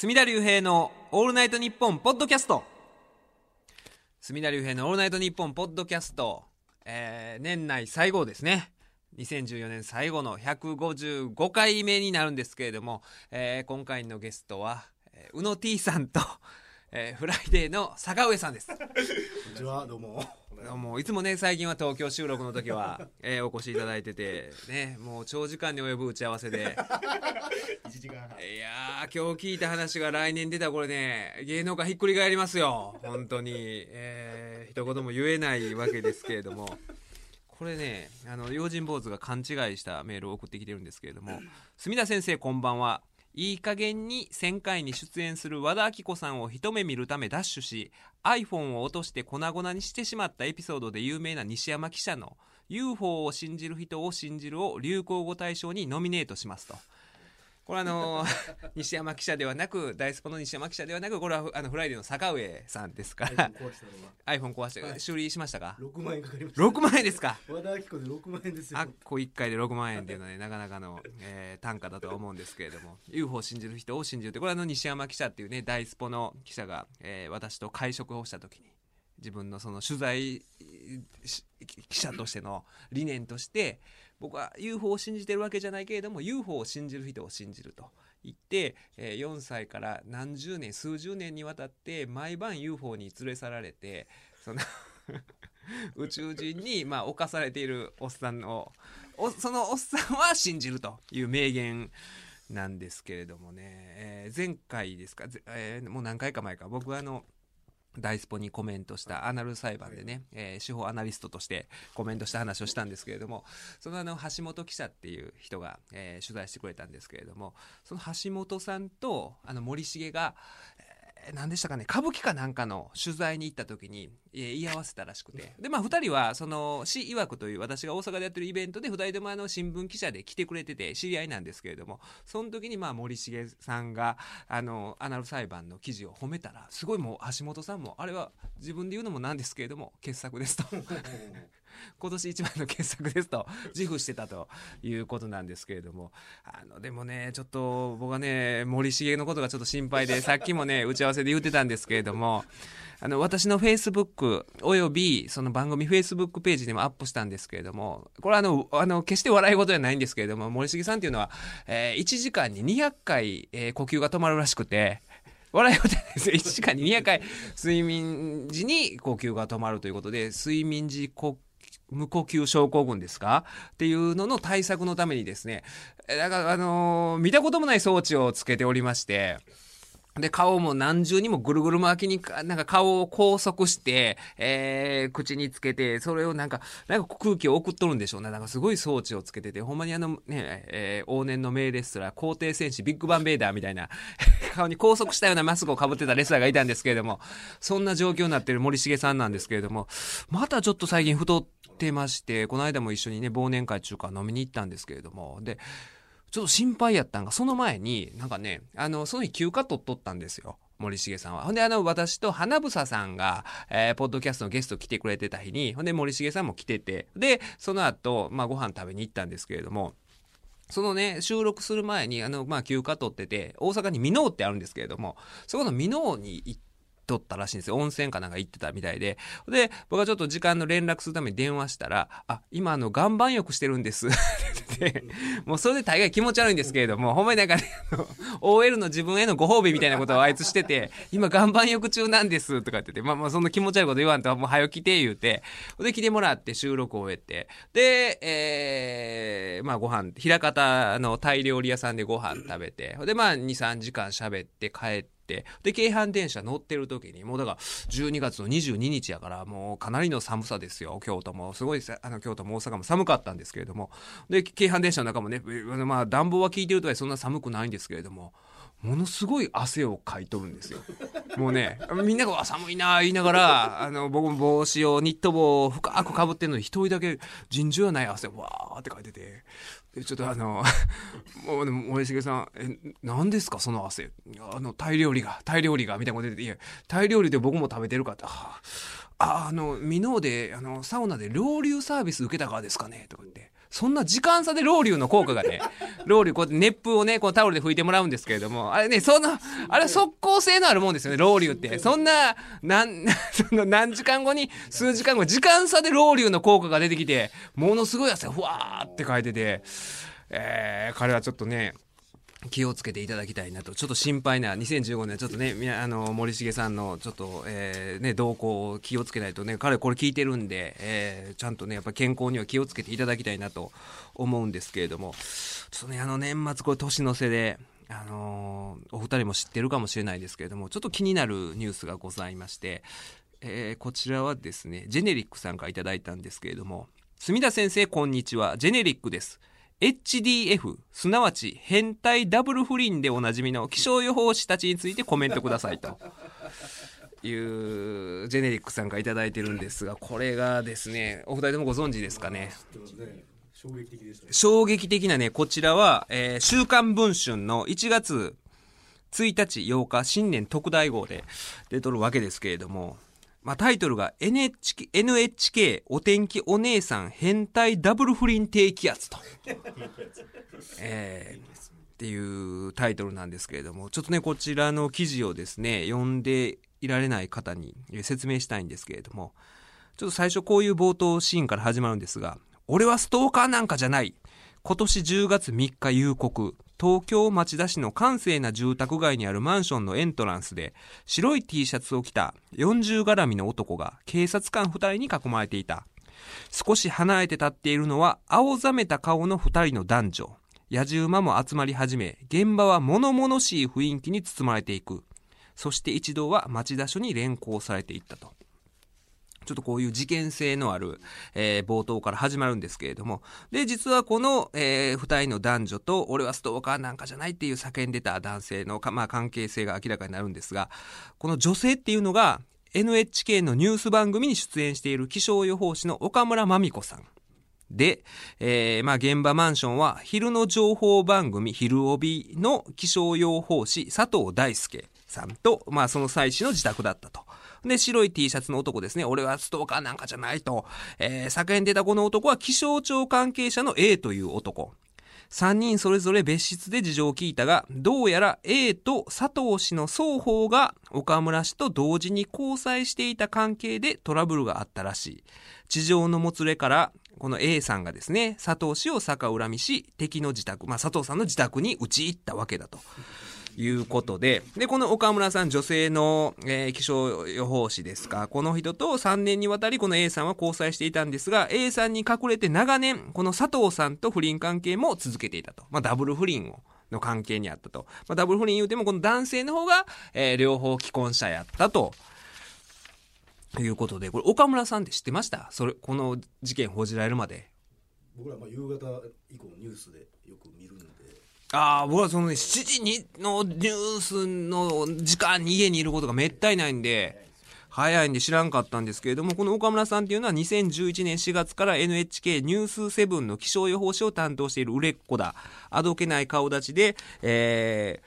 角田龍平のオールナイトニッポンポッドキャスト角田龍平のオールナイトニッポンポッドキャスト、えー、年内最後ですね2014年最後の155回目になるんですけれども、えー、今回のゲストは、えー、宇野 T さんと、えー、フライデーの坂上さんです。こんにちは、どうも。もういつもね最近は東京収録の時は、えー、お越しいただいててねもう長時間に及ぶ打ち合わせで。いや今日聞いた話が来年出たこれね芸能界ひっくり返りますよ。本当に。えー、一言も言えないわけですけれども。これねあの用心坊主が勘違いしたメールを送ってきてるんですけれども「墨田先生こんばんはいい加減に1000回に出演する和田アキ子さんを一目見るためダッシュし iPhone を落として粉々にしてしまったエピソードで有名な西山記者の UFO を信じる人を信じるを流行語大賞にノミネートしますと。これあの 西山記者ではなく大スポの西山記者ではなくこれはあのフライデーの坂上さんですから。iPhone 壊して、修理しましたか？6万円かかりました。6万円ですか？和田子で6万円ですよ。あっこ1回で6万円っていうのはねなかなかの、えー、単価だとは思うんですけれども。UFO を信じる人を信じるってこれはあの西山記者っていうね大スポの記者が、えー、私と会食をした時に自分のその取材記者としての理念として僕は UFO を信じてるわけじゃないけれども UFO を信じる人を信じると。行って、えー、4歳から何十年数十年にわたって毎晩 UFO に連れ去られてその 宇宙人に、まあ、侵されているおっさんのおそのおっさんは信じるという名言なんですけれどもね、えー、前回ですか、えー、もう何回か前か僕はあのダイスポにコメントしたアナル裁判でね、えー、司法アナリストとしてコメントした話をしたんですけれどもそのあの橋本記者っていう人が、えー、取材してくれたんですけれどもその橋本さんとあの森重が、何でしたかね？歌舞伎かなんかの取材に行った時に、えー、言い合わせたらしくて。でまあ2人はその市曰くという私が大阪でやってるイベントで2人ともあの新聞記者で来てくれてて知り合いなんですけれどもその時にまあ森重さんがあのアナル裁判の記事を褒めたらすごいもう橋本さんもあれは自分で言うのもなんですけれども傑作ですと今年一番の傑作ですと 自負してたということなんですけれどもあのでもねちょっと僕はね森重のことがちょっと心配で さっきもね打ち合わせで言ってたんですけれどもあの私のフェイスブックおよびその番組フェイスブックページにもアップしたんですけれどもこれはあのあの決して笑い事じゃないんですけれども森重さんっていうのは、えー、1時間に200回、えー、呼吸が止まるらしくて笑い事ですよ。1時間に200回、睡眠時に呼吸が止まるということで、睡眠時呼無呼吸症候群ですか？っていうのの対策のためにですね、だから、あのー、見たこともない装置をつけておりまして、で、顔も何重にもぐるぐる巻きに、なんか顔を拘束して、えー、口につけて、それをなんか、なんか空気を送っとるんでしょうね。なんかすごい装置をつけてて、ほんまにあのね、えー、往年の名レスラー、皇帝戦士、ビッグバンベーダーみたいな、顔に拘束したようなマスクをかぶってたレスラーがいたんですけれども、そんな状況になってる森重さんなんですけれども、またちょっと最近太ってまして、この間も一緒にね、忘年会中華飲みに行ったんですけれども、で、ちょっと心配やったんが、その前に、なんかね、あの、その日休暇取っとったんですよ。森重さんは。ほんで、あの、私と花房さんが、えー、ポッドキャストのゲスト来てくれてた日に、ほんで、森重さんも来てて、で、その後、まあ、ご飯食べに行ったんですけれども、そのね、収録する前に、あの、まあ、休暇取ってて、大阪に箕面ってあるんですけれども、そこの箕面に行って、とったらしいんですよ。温泉かなんか行ってたみたいで。で、僕はちょっと時間の連絡するために電話したら、あ、今あの、岩盤浴してるんです。もうそれで大概気持ち悪いんですけれども、ほんまになんかね、OL の自分へのご褒美みたいなことを あいつしてて、今岩盤浴中なんですとかって言って、まあまあそんな気持ち悪いこと言わんと、もう早起きて言うて、で来てもらって収録を終えて、で、えー、まあご飯、平方のタイ料理屋さんでご飯食べて、でまあ2、3時間喋って帰って、で、京阪電車乗ってる時に、もうだから12月の22日やから、もうかなりの寒さですよ、京都も。すごい、あの、京都も大阪も寒かったんですけれども。で、京阪電車の中もね、まあ暖房は効いてるとはそんな寒くないんですけれども、ものすごい汗をかいとるんですよ。もうね、みんなが寒いな言いながら、あの、僕も帽子を、ニット帽を深くかぶってんのに、一人だけ尋常ない汗を、わーってかいてて、ちょっとあの、もう、でも森重さん、え、何ですか、その汗。あの、タイ料理が、タイ料理が、みたいなこと言って、いや、タイ料理で僕も食べてるかって、あ、あの、箕面で、あの、サウナでロウリュサービス受けたからですかねとか言って。そんな時間差でロウリュの効果がね、ロウリュ、こう熱風をね、こうタオルで拭いてもらうんですけれども、あれね、そんな、あれ速攻性のあるもんですよね、ロウリュって。そんな、なん、その何時間後に、数時間後、時間差でロウリュの効果が出てきて、ものすごい汗がふわーって書いてて、えー、彼はちょっとね、気をつけていただきたいなと、ちょっと心配な、2015年、ちょっとね、あの森重さんのちょっと、えーね、動向を気をつけないとね、彼、これ聞いてるんで、えーちゃんとね、やっぱ健康には気をつけていただきたいなと思うんですけれども、ちょっとね、あの年末、これ、年の瀬で、あのーお二人も知ってるかもしれないですけれども、ちょっと気になるニュースがございまして、えーこちらはですね、ジェネリックさんからいただいたんですけれども、墨田先生、こんにちは。ジェネリックです。HDF、すなわち変態ダブル不倫でおなじみの気象予報士たちについてコメントくださいと。いうジェネリックさんからいいてるんですが、これがですね、お二人ともご存知ですかね。衝撃的でしたね衝撃的なね、こちらは、週刊文春の1月1日8日新年特大号で出とるわけですけれども、まあ、タイトルが NHK, NHK お天気お姉さん変態ダブル不倫低気圧と。えーっていうタイトルなんですけれども、ちょっとね、こちらの記事をですね、読んでいられない方にえー説明したいんですけれども、ちょっと最初こういう冒頭シーンから始まるんですが、俺はストーカーなんかじゃない。今年10月3日夕刻、東京町田市の閑静な住宅街にあるマンションのエントランスで、白い T シャツを着た40絡みの男が警察官2人に囲まれていた。少し離れて立っているのは青ざめた顔の2人の男女。野じ馬も集まり始め、現場は物々しい雰囲気に包まれていく。そして一同は町田署に連行されていったと。ちょっとこういう事件性のある、えー冒頭から始まるんですけれども、で、実はこの、えー二人の男女と、俺はストーカーなんかじゃないっていう叫んでた男性の、まあ、関係性が明らかになるんですが、この女性っていうのが、NHK のニュース番組に出演している気象予報士の岡村真美子さん。で、えーまあ、現場マンションは昼の情報番組、昼帯の気象予報士佐藤大輔さんと、まあ、その妻子の自宅だったと。で、白い T シャツの男ですね。俺はストーカーなんかじゃないと。えー叫んでたこの男は気象庁関係者の A という男。三人それぞれ別室で事情を聞いたが、どうやら A と佐藤氏の双方が岡村氏と同時に交際していた関係でトラブルがあったらしい。地上のもつれから、この A さんがですね、佐藤氏を逆恨みし、敵の自宅、まあ佐藤さんの自宅に打ち入ったわけだと。いうことで、で、この岡村さん、女性の、えー気象予報士ですか、この人と3年にわたりこの A さんは交際していたんですが、A さんに隠れて長年、この佐藤さんと不倫関係も続けていたと。まあ、ダブル不倫を。の関係にあったと。まあ、ダブル不倫言うても、この男性の方が、えー両方既婚者やったと。いうことで、これ岡村さんって知ってました？それ、この事件報じられるまで。僕らまあ夕方以降ニュースでよく見るんでああ、僕はそのね、7時にのニュースの時間に家にいることがめったにないんで、早いんで知らんかったんですけれども、この岡村さんっていうのは2011年4月から NHK ニュース7の気象予報士を担当している売れっ子だ。あどけない顔立ちで、えー、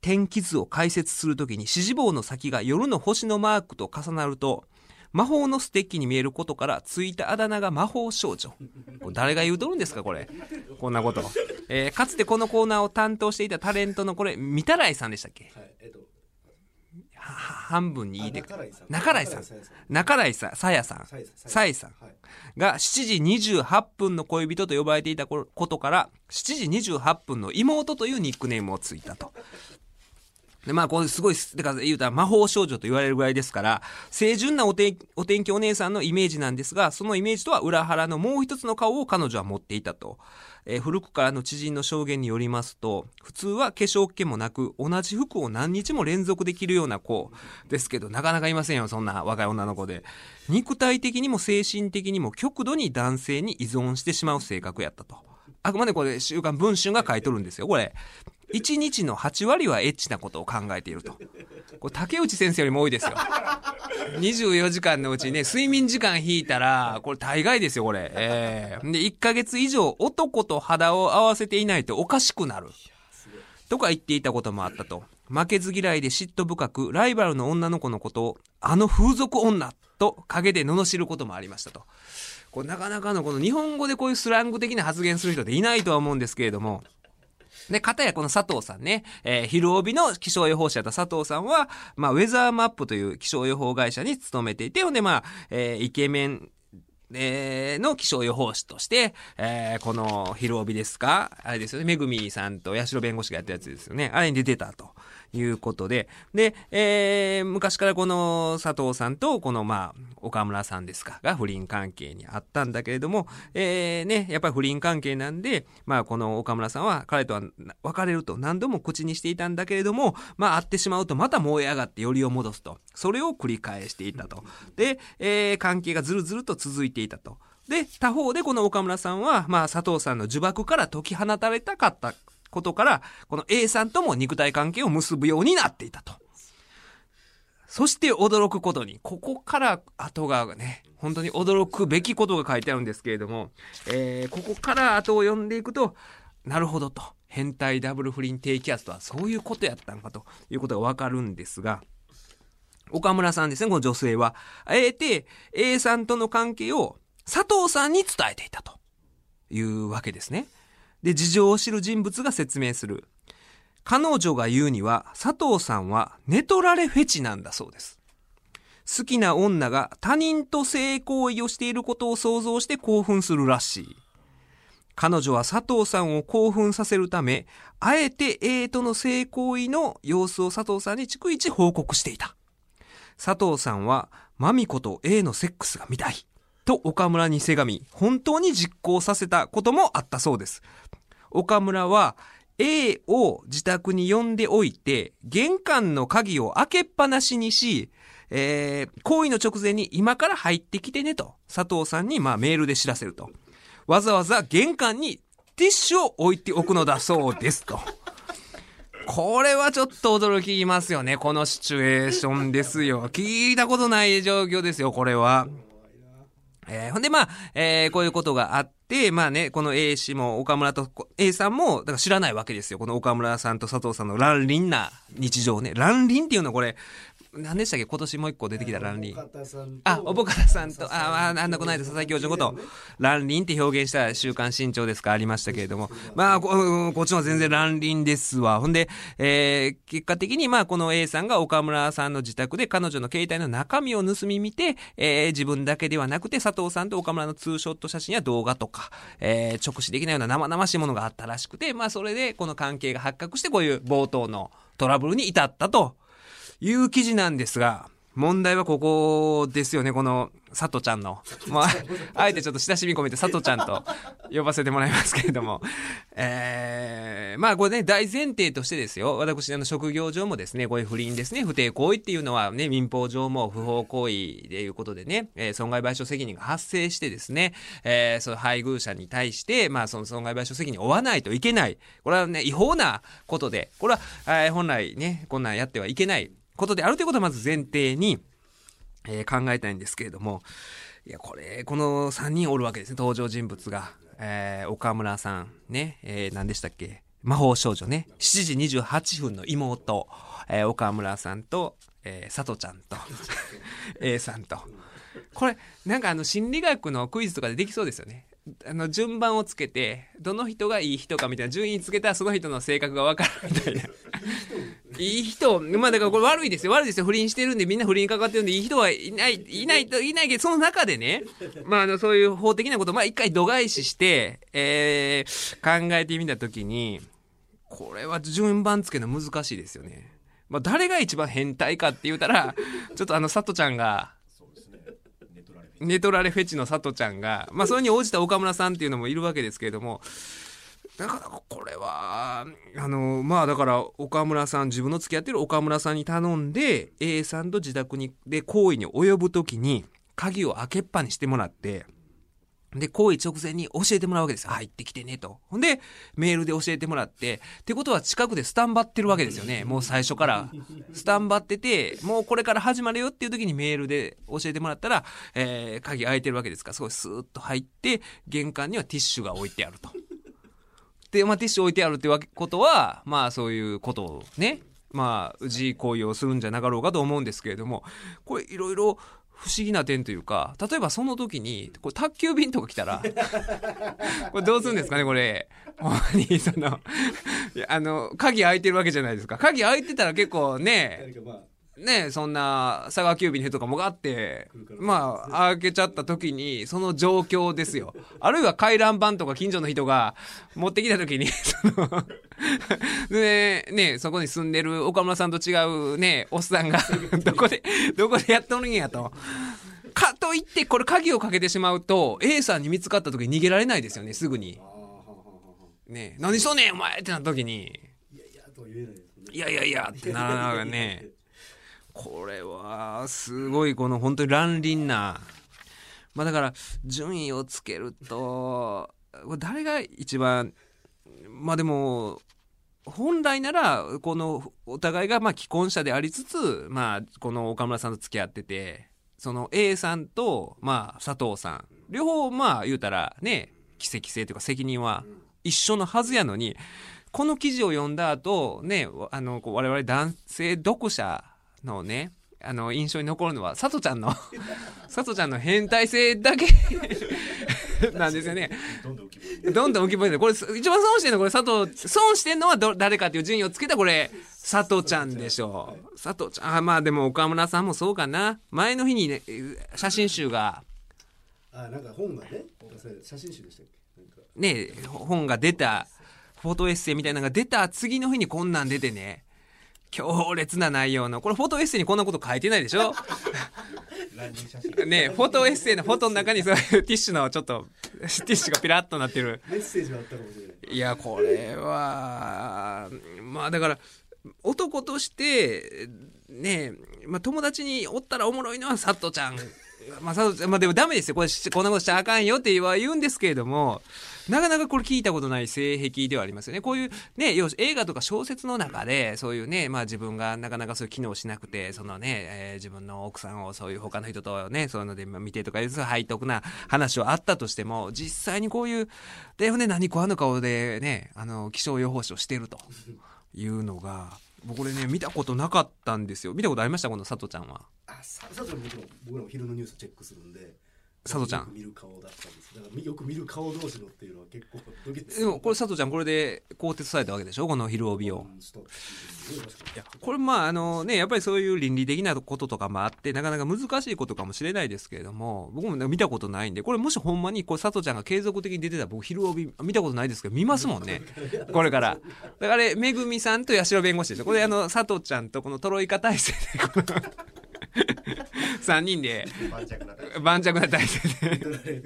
天気図を解説するときに指示棒の先が夜の星のマークと重なると、魔法のステッキに見えることからついたあだ名が魔法少女。誰が言うとるんですかこれ？こんなこと。えーかつてこのコーナーを担当していたタレントのこれ、三たらいさんでしたっけ？はいえっとは半分に言いてあ中来さん中来さんさやさん。さやさんが7時28分の恋人と呼ばれていたことから、7時28分の妹というニックネームをついたと。で、まあ、これすごい、だか言うたら魔法少女と言われるぐらいですから、清純なお天お天気お姉さんのイメージなんですが、そのイメージとは裏腹のもう一つの顔を彼女は持っていたと。えー古くからの知人の証言によりますと、普通は化粧気もなく、同じ服を何日も連続できるような子ですけど、なかなかいませんよ、そんな若い女の子で。肉体的にも精神的にも極度に男性に依存してしまう性格やったと。あくまでこれ、週刊文春が書いとるんですよ、これ。1日の8割はエッチなことを考えていると。これ、竹内先生よりも多いですよ。24時間のうちね、睡眠時間引いたら、これ大概ですよ、これ。ええで、1ヶ月以上男と肌を合わせていないとおかしくなる。とか言っていたこともあったと。負けず嫌いで嫉妬深く、ライバルの女の子のことを、あの風俗女と陰で罵ることもありましたと。これなかなかのこの日本語でこういうスラング的な発言する人っていないとは思うんですけれども、で、かたやこの佐藤さんね、えー、昼帯の気象予報士だった佐藤さんは、まあ、ウェザーマップという気象予報会社に勤めていて、ほんで、まあ、えー、イケメン、えー、の気象予報士として、えー、この昼帯ですかあれですよね、めぐみさんと八代弁護士がやったやつですよね。あれに出てたと。いうことで、で、えー、昔からこの佐藤さんとこのまあ、岡村さんですか、が不倫関係にあったんだけれども、えー、ね、やっぱり不倫関係なんで、まあこの岡村さんは彼とは別れると何度も口にしていたんだけれども、まあ会ってしまうとまた燃え上がってよりを戻すと。それを繰り返していたと。で、えー、関係がずるずると続いていたと。で、他方でこの岡村さんは、まあ佐藤さんの呪縛から解き放たれたかったことから、この A さんとも肉体関係を結ぶようになっていたと。そして驚くことに、ここから後がね、本当に驚くべきことが書いてあるんですけれども、えー、ここから後を読んでいくと、なるほどと。変態ダブル不倫低気圧とはそういうことやったのかということがわかるんですが、岡村さんですね、この女性は。あえて A さんとの関係を佐藤さんに伝えていたというわけですね。で、事情を知る人物が説明する。彼女が言うには、佐藤さんは寝取られフェチなんだそうです。好きな女が他人と性行為をしていることを想像して興奮するらしい。彼女は佐藤さんを興奮させるため、あえて A との性行為の様子を佐藤さんに逐一報告していた。佐藤さんは、マミコと A のセックスが見たい。と岡村にせがみ、本当に実行させたこともあったそうです。岡村は A を自宅に呼んでおいて、玄関の鍵を開けっぱなしにし、えー、行為の直前に今から入ってきてねと、佐藤さんにまあメールで知らせると。わざわざ玄関にティッシュを置いておくのだそうですと。これはちょっと驚きますよね。このシチュエーションですよ。聞いたことない状況ですよ、これは。えー、ほんでまあ、えー、こういうことがあっで、まあね、この A 氏も岡村と A さんも、だから知らないわけですよ。この岡村さんと佐藤さんの乱林な日常ね。乱林っていうのはこれ、何でしたっけ？今年もう一個出てきた乱林。あ、おぼかたさんと、あ、あんなこないだ佐々木教授のこと、乱林って表現した週刊新潮ですか？ありましたけれども。まあこ、こっちも全然乱林ですわ。ほんで、えー、結果的にまあこの A さんが岡村さんの自宅で彼女の携帯の中身を盗み見て、えー、自分だけではなくて佐藤さんと岡村のツーショット写真や動画とか、えー、直視できないような生々しいものがあったらしくて、まあそれでこの関係が発覚してこういう冒頭のトラブルに至ったという記事なんですが、問題はここですよね、この、佐藤ちゃんの。まあ、あえてちょっと親しみ込めて佐藤ちゃんと呼ばせてもらいますけれども。えー、まあこれね、大前提としてですよ。私、あの、職業上もですね、こういう不倫ですね、不貞行為っていうのはね、民法上も不法行為でいうことでね、えー、損害賠償責任が発生してですね、えー、その配偶者に対して、まあその損害賠償責任を負わないといけない。これはね、違法なことで、これは、えー、本来ね、こんなんやってはいけない。ことであるということはまず前提に、えー、考えたいんですけれども、いや、これ、この3人おるわけですね、登場人物が。えー、岡村さん、ね、えー、何でしたっけ？魔法少女ね。7時28分の妹、えー、岡村さんと、えー、佐藤ちゃんと、A さんと。これ、なんかあの、心理学のクイズとかでできそうですよね。あの、順番をつけて、どの人がいい人かみたいな順位つけたらその人の性格がわかるみたいな。いい人、まあだからこれ悪いですよ。悪いですよ。不倫してるんでみんな不倫にかかってるんでいい人はいない、いないと、いないけど、その中でね、まああの、そういう法的なこと、まあ一回度外視して、えー、考えてみたときに、これは順番つけるの難しいですよね。まあ誰が一番変態かって言うたら、ちょっとあの、佐藤ちゃんが、寝取られフェチの佐藤ちゃんが、まあ、それに応じた岡村さんっていうのもいるわけですけれども、なかなかこれは、あの、まあだから岡村さん、自分の付き合ってる岡村さんに頼んで、A さんと自宅に、で行為に及ぶときに、鍵を開けっぱにしてもらって、で、行為直前に教えてもらうわけです。入ってきてねと。ほんで、メールで教えてもらって、ってことは近くでスタンバってるわけですよね。もう最初から。スタンバってて、もうこれから始まるよっていう時にメールで教えてもらったら、えー、鍵開いてるわけですから、すごいスーッと入って、玄関にはティッシュが置いてあると。で、まあ、ティッシュ置いてあるってわけことは、まあ、そういうことをね、まあ、自行為をするんじゃなかろうかと思うんですけれども、これいろいろ不思議な点というか例えばその時にこれ宅急便とか来たら これどうするんですかねこれ。ほんまにそのあの鍵開いてるわけじゃないですか。鍵開いてたら結構ねねそんな佐川急便の人とかもがってまあ開けちゃった時にその状況ですよ。あるいは回覧板とか近所の人が持ってきた時にその でねそこに住んでる岡村さんと違うねおっさんがどこでどこでやっとるんやと。かといってこれ鍵をかけてしまうと A さんに見つかった時に逃げられないですよねすぐに。ね何しとんねんお前ってなった時に。いやいやとは言えないですね。いやいやいやってならながらね これはすごいこの本当に乱倫な。まあだから順位をつけるとこれ誰が一番まあでも本来ならこのお互いがまあ既婚者でありつつまあこの岡村さんと付き合っててその A さんとまあ佐藤さん。両方まあ言うたらね奇跡性というか責任は一緒のはずやのにこの記事を読んだ後ねあの我々男性読者のねあの印象に残るのは佐藤ちゃんの 佐藤ちゃんの変態性だけ。なんですよね。どんどん浮き彫りに。どんどん浮き彫りでこれ一番損してんのこれ佐藤損してんのはど誰かっていう順位をつけたこれ佐藤ちゃんでしょう。佐藤ちゃんあまあでも岡村さんもそうかな。前の日にね写真集が。あなんか本がね写真集でしたっけ？ね本が出たフォトエッセイみたいなのが出た次の日にこんなん出てね強烈な内容のこれフォトエッセイにこんなこと書いてないでしょ？ねフォトエッセイのフォトの中にそういうティッシュのちょっとティッシュがピラッとなってる。メッセージはあったかもしれない。いやこれはまあだから男としてねまあ、友達におったらおもろいのは佐藤ちゃん。まあ、佐藤ちゃんまあでもダメですよ。これしこんなことしちゃあかんよって言うんですけれどもなかなかこれ聞いたことない性癖ではありますよね。こういうね要映画とか小説の中でそういうねまあ自分がなかなかそういう機能しなくてそのね、えー自分の奥さんをそういう他の人とねそういうので見てとかいうそういう背徳な話はあったとしても実際にこういうでね何食わぬ顔でねあの気象予報士をしてるというのが僕これね見たことなかったんですよ。見たことありました？この佐藤ちゃんは。あさ佐藤ちゃんも僕らも昼のニュースチェックするんで。佐藤ちゃん。よく見る顔だったんです。だからよく見る顔同士のっていうのは結構でもこれ佐藤ちゃんこれで更迭されたわけでしょ？この昼帯を。うんしたっていうね確かにいやこれまああのねやっぱりそういう倫理的なこととかもあってなかなか難しいことかもしれないですけれども僕もね見たことないんでこれもしほんまにこれ佐藤ちゃんが継続的に出てたら僕昼帯見たことないですけど見ますもんね。これから。だからあれめぐみさんと八代弁護士でしょこれあの佐藤ちゃんとこのトロイカ体制で3人で。盤石な体制で。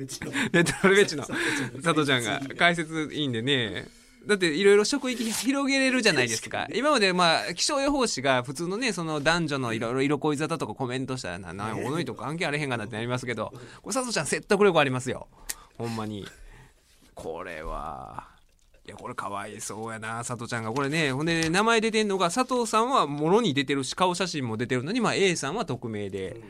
レトラルベッチの。佐藤ちゃんが。解説いいんでね。だっていろいろ職域広げれるじゃないですか。今までまあ気象予報士が普通のねその男女のいろいろ色恋沙汰とかコメントしたらななんやこの人関係あれへんがなってなりますけどこれ佐藤ちゃん説得力ありますよ。ほんまに。これは。いやこれかわいそうやな佐藤ちゃんが。これねほんで名前出てんのが佐藤さんはもろに出てるし顔写真も出てるのに、まあ、A さんは匿名で、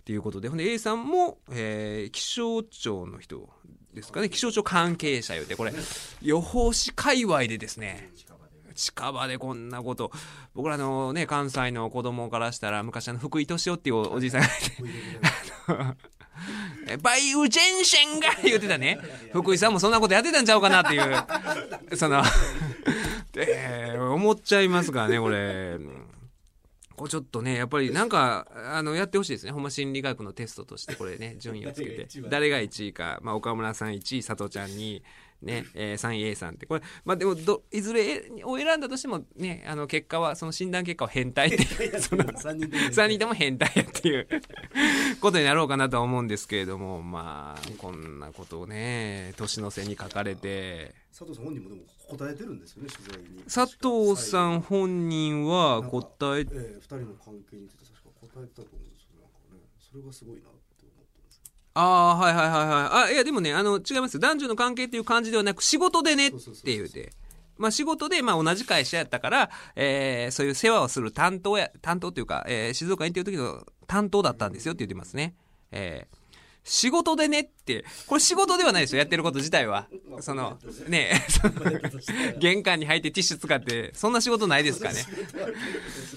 っていうことで。ほんで A さんも、えー気象庁の人ですかね。気象庁関係者よってこれ。予報士界隈でですね。近場で。こんなこと。僕らのね関西の子供からしたら昔あの福井敏夫っていうおおじいさんがいて。え バイウジェンシェンが 言ってたね。福井さんもそんなことやってたんちゃうかなっていう。そので思っちゃいますからねこれ。これちょっとねやっぱりなんかあのやってほしいですね。ほんま心理学のテストとしてこれね順位をつけて。誰が1位か、まあ、岡村さん1位佐藤ちゃんにね、えー、3位 A さんって。これまあでもどいずれを選んだとしてもねあの結果はその診断結果は変態っていう その3人で3人とも変態やっていう ことになろうかなとは思うんですけれどもまあこんなことをね年の瀬に書かれて。佐藤さん本人もでも答えてるんですよね取材に。佐藤さん本人は答えええ二人の関係について確か答えてたと思うんですよ。なんかねそれがすごいなって。思ってますああはいはいはいはい。あいやでもねあの違います。男女の関係っていう感じではなく仕事でねって言うてまあ仕事でまあ同じ会社やったから、えーそういう世話をする担当や担当というか、えー静岡に行ってる時の担当だったんですよって言ってますね。えー仕事でねって。これ仕事ではないですよやってること自体は。そのねその玄関に入ってティッシュ使ってそんな仕事ないですかね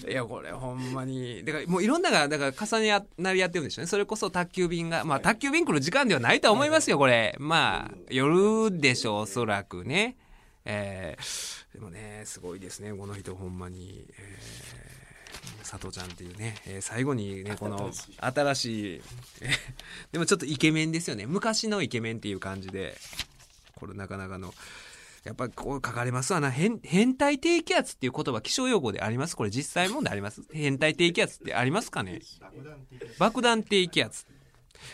いやこれほんまにだからもういろんながだから重ねなりやってるんでしょうねそれこそ宅急便がまあ宅急便来る時間ではないとは思いますよこれまあ夜でしょうおそらくねえー、でもねすごいですねこの人ほんまに、えー、佐藤ちゃんっていうね、えー、最後にねこの新しい。でもちょっとイケメンですよね。昔のイケメンっていう感じでこれなかなかの。やっぱこう書かれますわな。変変態低気圧っていう言葉気象用語であります？これ実際問題あります？変態低気圧ってありますかね？爆弾低気圧。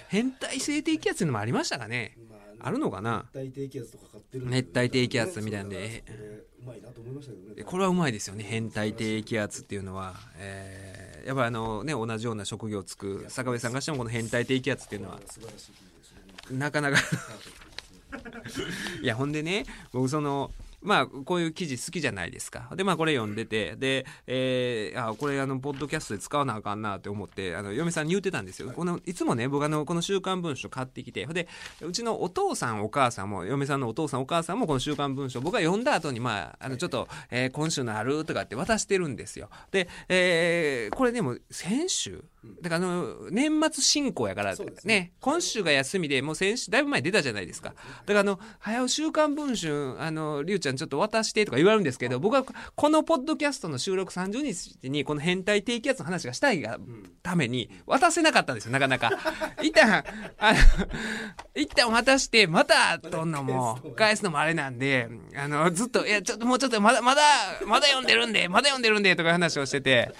変態性低気圧っていうのもありましたかね？あるのかな？熱帯低気圧とかかってる熱帯低気圧みたいなんで。これうまいなと思いましたけどね。これはうまいですよね。変態低気圧っていうのは、えー、やっぱあのね同じような職業をつく坂部さんがしてもこの変態低気圧っていうのは。なかなか。いやほんでね僕そのまあこういう記事好きじゃないですか。でまあこれ読んでてで、えー、あこれあのポッドキャストで使わなあかんなって思ってあの嫁さんに言ってたんですよ。このいつもね僕あのこの「週刊文春」買ってきてでうちのお父さんお母さんも嫁さんのお父さんお母さんもこの「週刊文春」僕が読んだ後にまああのちょっと、えー今週のあるとかって渡してるんですよ。で、えーこれでも先週だからあの年末進行やからね。ね今週が休みでもう先週だいぶ前に出たじゃないですか。だからあの「早う週刊文春あのりゅうちゃんちょっと渡して」とか言われるんですけど僕はこのポッドキャストの収録30日にこの変態低気圧の話がしたいがために渡せなかったんですよなかなか。一旦あの一旦渡してまたとんのも返すのもあれなんであのずっと「いやちょっともうちょっとまだまだまだ読んでるんでまだ読んでるんで」とか話をしてて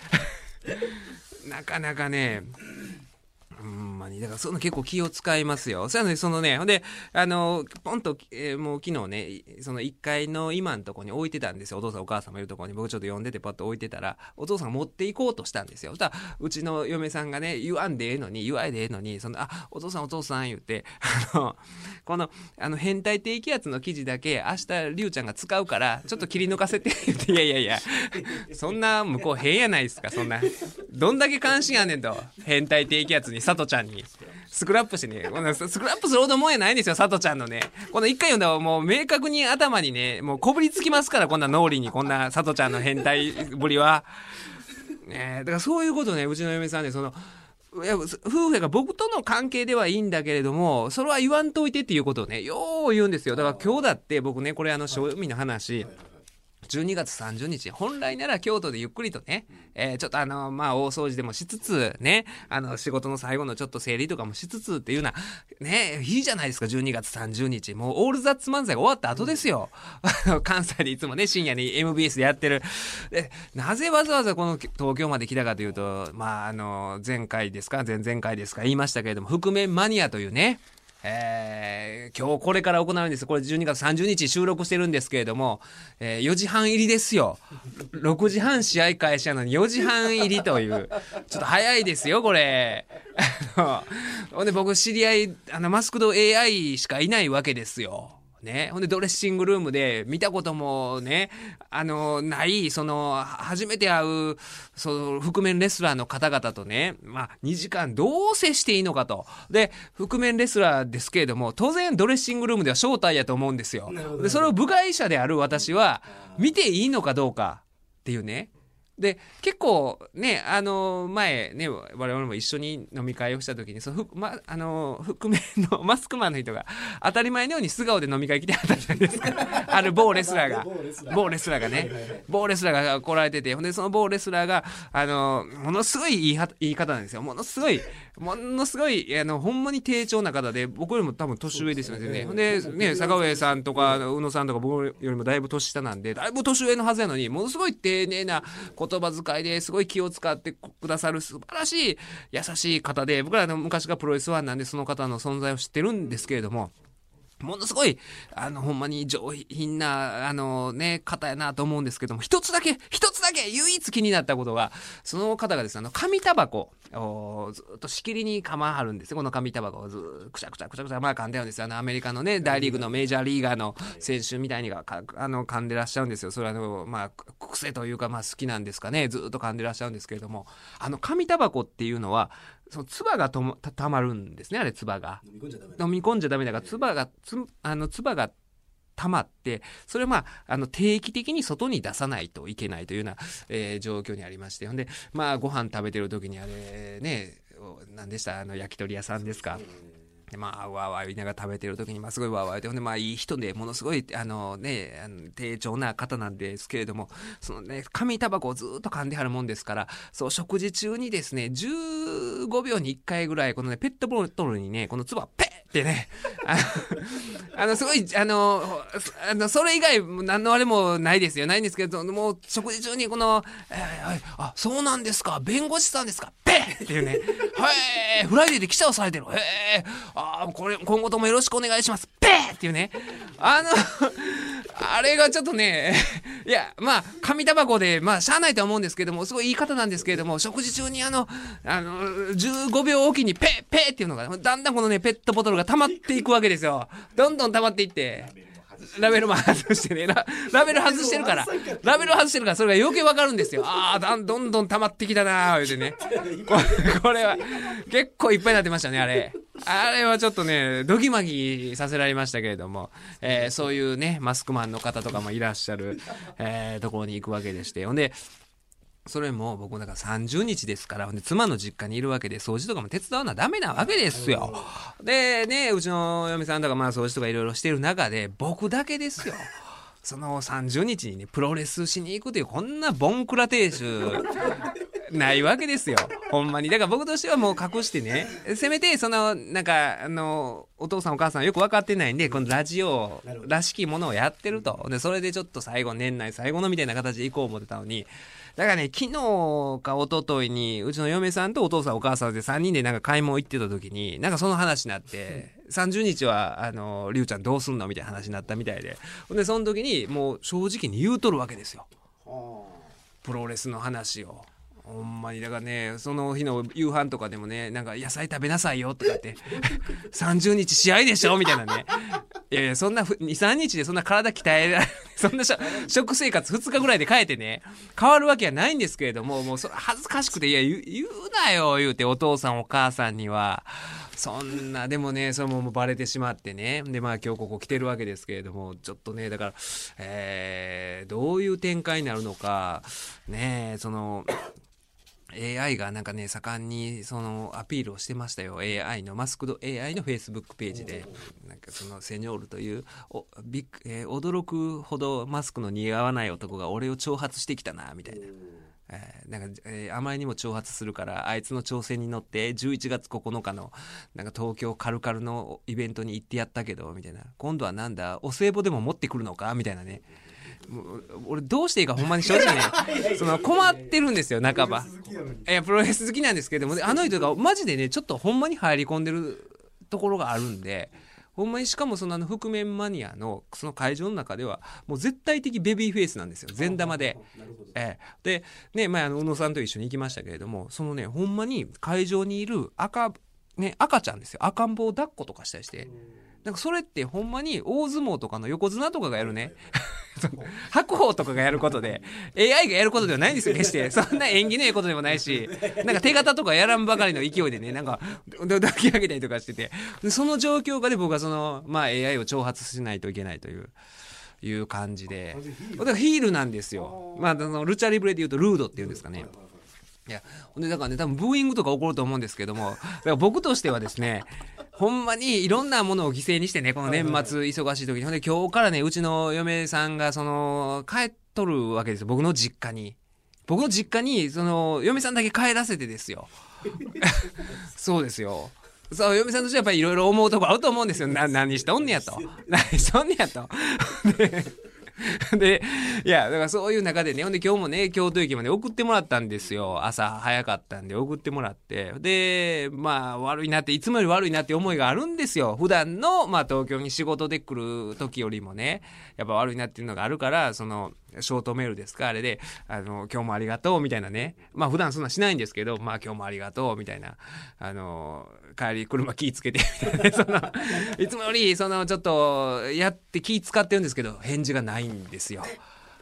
なかなかねまに。だからその結構気を使いますよ。そうやのにそのねほんであのポンと、えーもう昨日ねその1階の今のとこに置いてたんですよ。お父さんお母さんもいるとこに。僕ちょっと呼んでてパッと置いてたらお父さん持っていこうとしたんですよ。そしたらうちの嫁さんがね言わんでええのに言わいでええのにそのあお父さんお父さん言ってあのこのあの変態低気圧の記事だけ明日りゅうちゃんが使うからちょっと切り抜かせて言っていやいやいやそんな向こう変やないですかそんな。どんだけ関心やねんと。変態低気圧にさとちゃんに。スクラップしてねスクラップするほどもんやないんですよさとちゃんのね。この一回読んだらもう明確に頭にねもうこぶりつきますからこんな脳裏にこんなさとちゃんの変態ぶりは。ねだからそういうことねうちの嫁さんねそのいや夫婦が僕との関係ではいいんだけれどもそれは言わんといてっていうことをねよう言うんですよ。だから今日だって僕ねこれあの正味の話。12月30日。本来なら京都でゆっくりとね、えーちょっとあのまあ大掃除でもしつつねあの仕事の最後のちょっと整理とかもしつつっていうなねいいじゃないですか12月30日。もうオールザッツ漫才が終わった後ですよ。あ の関西でいつもね深夜に MBS でやってる。でなぜわざわざこの東京まで来たかというとまああの前回ですか前々回ですか言いましたけれども覆面マニアというねえー今日これから行うんです。これ12月30日収録してるんですけれども、えー4時半入りですよ。6時半試合開始なのに4時半入りという。ちょっと早いですよこれ。ほんで僕知り合いあのマスクド AI しかいないわけですよ。ね、ほんでドレッシングルームで見たこともねあのないその初めて会うその覆面レスラーの方々とね、まあ、2時間どう接していいのかと。で覆面レスラーですけれども当然ドレッシングルームでは招待やと思うんですよ。でそれを部外者である私は見ていいのかどうかっていうねで結構ねあの前ね我々も一緒に飲み会をした時にそのふ、ま、あの覆面の マスクマンの人が当たり前のように素顔で飲み会来てはったじゃないです。か ある某レスラーが。某レスラー某レスラーがね。某レスラーが来られててほんでその某レスラーがあのものすごい言いい方なんですよ。ものすごいものすごいあのほんまに低調な方で僕よりも多分年上ですよね。ね。ほんでね。坂上さんとか宇野さんとか僕よりもだいぶ年下なんでだいぶ年上のはずやのにものすごい丁寧な言葉遣いですごい気を使ってくださる素晴らしい優しい方で僕らの昔がプロレスファンなんでその方の存在を知ってるんですけれどもものすごい、あの、ほんまに上品な、あのね、方やなと思うんですけども、一つだけ、一つだけ唯一気になったことが、その方がですね、あの、紙タバコをずっとしきりにかまはるんですよ。この紙タバコをずーくしゃくしゃくしゃくしゃ、まあ噛んでるんですよ。あの、アメリカのね、大リーグのメジャーリーガーの選手みたいにが、かあの、噛んでらっしゃるんですよ。それはあの、まあ、癖というか、まあ好きなんですかね。ずっと噛んでらっしゃるんですけれども、あの、紙タバコっていうのは、その唾がともたたまるんですね、あれ、唾が。飲み込んじゃダメだ飲み込んじゃダメだから唾がつあの唾が溜まってそれはまああの定期的に外に出さないといけないというような、えー状況にありましてほんでまあご飯食べてる時にあれね何でした？あの焼き鳥屋さんですか？でまあ、わーわー言いながら食べてる時に、まあ、すごいわーわー言って、ほんで、まあ、いい人で、ものすごい、あのね、あの低調な方なんですけれども、そのね、紙タバコをずっと噛んではるもんですから、そう、食事中にですね、15秒に1回ぐらい、このね、ペットボトルにね、この唾、ペってね、あの、すごい、あの、あの、それ以外、何のあれもないですよ。ないんですけど、もう、食事中にこの、えーあ、そうなんですか、弁護士さんですか、ペッ!っていうね、はい、フライデーで記者をされてる、へえ、あこれ、今後ともよろしくお願いします、ペッ!っていうね、あの、あれがちょっとね、いや、まあ、紙タバコで、まあ、しゃあないとは思うんですけども、すごい言い方なんですけれども、食事中にあの、あの、15秒おきにペッ、ペッっていうのが、だんだんこのね、ペットボトルが溜まっていくわけですよ。どんどん溜まっていって。ラベルも外してねラ。ラベル外してるから。ラベル外してるから、それが余計わかるんですよ。ああ、だんどんどん溜まってきたなー、言うてね。これ、これは、結構いっぱいになってましたね、あれ。あれはちょっとね、ドギマギさせられましたけれども、えーそういうね、マスクマンの方とかもいらっしゃる、えーところに行くわけでして。ほんで、それも僕なんか30日ですから、で妻の実家にいるわけで、掃除とかも手伝わなダメなわけですよ。で、ね、うちの嫁さんとかまあ掃除とかいろいろしてる中で、僕だけですよ。その30日にね、プロレスしに行くという、こんなボンクラ亭主、ないわけですよ。ほんまに。だから僕としてはもう隠してね、せめて、その、なんか、あの、お父さんお母さんよく分かってないんで、このラジオらしきものをやってると。で、それでちょっと最後、年内最後のみたいな形で行こう思ってたのに、だからね、昨日か一昨日に、うちの嫁さんとお父さんお母さんで3人でなんか買い物行ってた時に、なんかその話になって、30日は、あの、りゅうちゃんどうすんのみたいな話になったみたいで。ほんで、その時に、もう正直に言うとるわけですよ。プロレスの話を。ほんまにだからねその日の夕飯とかでもねなんか野菜食べなさいよとかって 30日試合でしょみたいなねいやいやそんな23日でそんな体鍛えられ そんな食生活2日ぐらいで変えてね変わるわけはないんですけれどももうそれ恥ずかしくていや言う言うなよ言うてお父さんお母さんには。そんな、でもね、それももうバレてしまってね。で、まあ今日ここ来てるわけですけれども、ちょっとね、だから、えー、どういう展開になるのか、ねその、AI がなんかね、盛んにそのアピールをしてましたよ。AI の、マスクド AI の Facebook ページで、なんかそのセニョールという、おびっえー驚くほどマスクの似合わない男が俺を挑発してきたな、みたいな。えーなんか、えーあまりにも挑発するからあいつの挑戦に乗って11月9日のなんか東京カルカルのイベントに行ってやったけどみたいな今度はなんだお歳暮でも持ってくるのかみたいなね俺どうしていいかほんまに正直ね その困ってるんですよ半ば。いやプロレス好きなんですけど。もあの人がマジでねちょっとほんまに入り込んでるところがあるんでほんまにしかもそのあの覆面マニアのその会場の中ではもう絶対的ベビーフェイスなんですよ善玉で。ええ、で、ね、前あの宇野さんと一緒に行きましたけれどもそのねほんまに会場にいる赤,、ね、赤ちゃんですよ。赤ん坊抱っことかしたりして。なんかそれってほんまに大相撲とかの横綱とかがやるね。白鵬とかがやることで AI がやることではないんですよ決して。そんな縁起のいいことでもないし。なんか手形とかやらんばかりの勢いでねなんかど抱き上げたりとかしてて。でその状況下で僕はその、まあ、AI を挑発しないといけないという。いう感じで。だからヒールなんですよ。まあ、あの、ルチャリブレで言うとルードっていうんですかね。いや、ほんで、だからね、多分ブーイングとか起こると思うんですけども、だから僕としてはですね、ほんまにいろんなものを犠牲にしてね、この年末忙しい時に、ほんで今日からね、うちの嫁さんが、その、帰っとるわけですよ、僕の実家に。僕の実家に、その、嫁さんだけ帰らせてですよ。そうですよ。そう、嫁さんとしてはやっぱりいろいろ思うとこあると思うんですよ。な、何しとんねやと。何しとんねやと。で、いや、だからそういう中でね、ほんで今日もね、京都駅まで送ってもらったんですよ。朝早かったんで送ってもらって。で、まあ悪いなって、いつもより悪いなって思いがあるんですよ。普段の、まあ東京に仕事で来る時よりもね、やっぱ悪いなっていうのがあるから、その、ショートメールですか、あれで、あの、今日もありがとう、みたいなね。まあ普段そんなしないんですけど、まあ今日もありがとう、みたいな。あの、帰り車気ぃつけて、みたいなね。その、いつもより、その、ちょっと、やって気ぃ使ってるんですけど、返事がないんですよ。